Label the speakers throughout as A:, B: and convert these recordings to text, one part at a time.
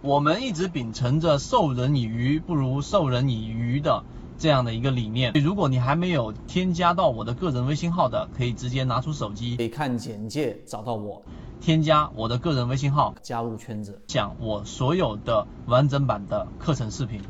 A: 我们一直秉承着授人以鱼不如授人以渔的这样的一个理念。如果你还没有添加到我的个人微信号的，可以直接拿出手机，
B: 可以看简介找到我，
A: 添加我的个人微信号，
B: 加入圈子，
A: 讲我所有的完整版的课程视频。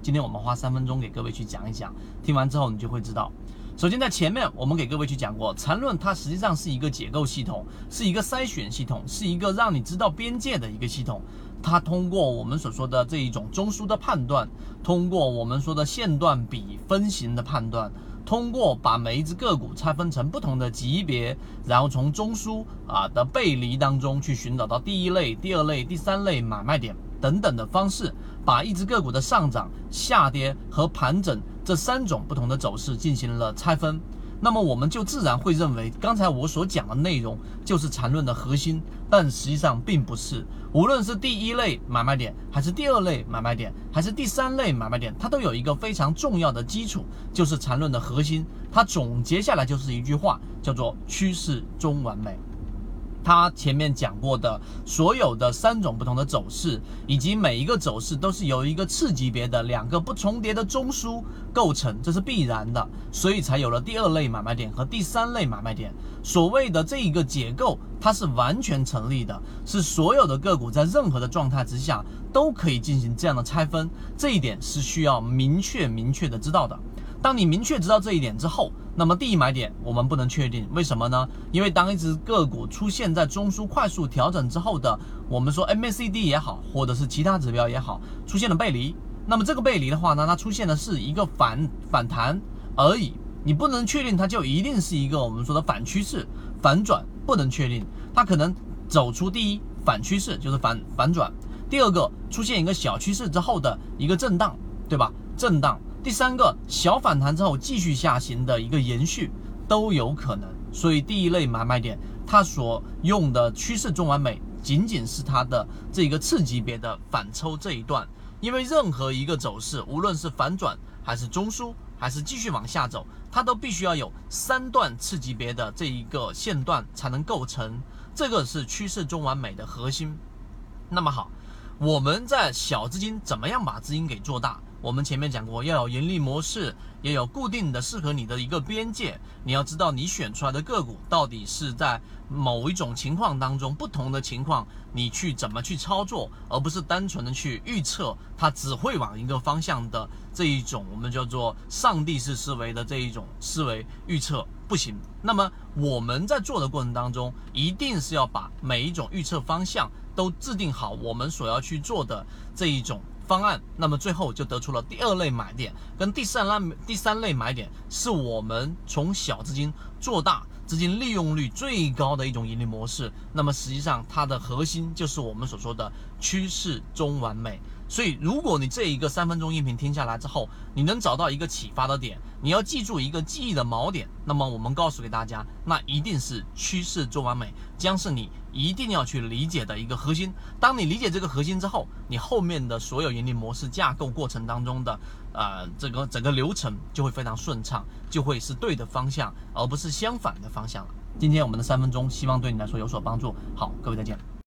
A: 今天我们花三分钟给各位去讲一讲，听完之后你就会知道。首先，在前面我们给各位去讲过，缠论它实际上是一个解构系统，是一个筛选系统，是一个让你知道边界的一个系统。它通过我们所说的这一种中枢的判断，通过我们说的线段比分型的判断，通过把每一只个股拆分成不同的级别，然后从中枢啊的背离当中去寻找到第一类、第二类、第三类买卖点等等的方式，把一只个股的上涨、下跌和盘整。这三种不同的走势进行了拆分，那么我们就自然会认为刚才我所讲的内容就是缠论的核心，但实际上并不是。无论是第一类买卖点，还是第二类买卖点，还是第三类买卖点，它都有一个非常重要的基础，就是缠论的核心。它总结下来就是一句话，叫做趋势中完美。他前面讲过的所有的三种不同的走势，以及每一个走势都是由一个次级别的两个不重叠的中枢构成，这是必然的，所以才有了第二类买卖点和第三类买卖点。所谓的这一个结构，它是完全成立的，是所有的个股在任何的状态之下都可以进行这样的拆分，这一点是需要明确明确的知道的。当你明确知道这一点之后，那么第一买点我们不能确定，为什么呢？因为当一只个股出现在中枢快速调整之后的，我们说 MACD 也好，或者是其他指标也好，出现了背离，那么这个背离的话呢，它出现的是一个反反弹而已，你不能确定它就一定是一个我们说的反趋势反转，不能确定，它可能走出第一反趋势就是反反转，第二个出现一个小趋势之后的一个震荡，对吧？震荡。第三个小反弹之后继续下行的一个延续都有可能，所以第一类买卖点它所用的趋势中完美仅仅是它的这个次级别的反抽这一段，因为任何一个走势，无论是反转还是中枢还是继续往下走，它都必须要有三段次级别的这一个线段才能构成，这个是趋势中完美的核心。那么好，我们在小资金怎么样把资金给做大？我们前面讲过，要有盈利模式，也有固定的适合你的一个边界。你要知道，你选出来的个股到底是在某一种情况当中，不同的情况，你去怎么去操作，而不是单纯的去预测它只会往一个方向的这一种我们叫做上帝式思维的这一种思维预测不行。那么我们在做的过程当中，一定是要把每一种预测方向都制定好，我们所要去做的这一种。方案，那么最后就得出了第二类买点跟第三类第三类买点，是我们从小资金做大，资金利用率最高的一种盈利模式。那么实际上它的核心就是我们所说的趋势中完美。所以，如果你这一个三分钟音频听下来之后，你能找到一个启发的点，你要记住一个记忆的锚点，那么我们告诉给大家，那一定是趋势做完美，将是你一定要去理解的一个核心。当你理解这个核心之后，你后面的所有盈利模式架构过程当中的，呃，这个整个流程就会非常顺畅，就会是对的方向，而不是相反的方向了。今天我们的三分钟，希望对你来说有所帮助。好，各位再见。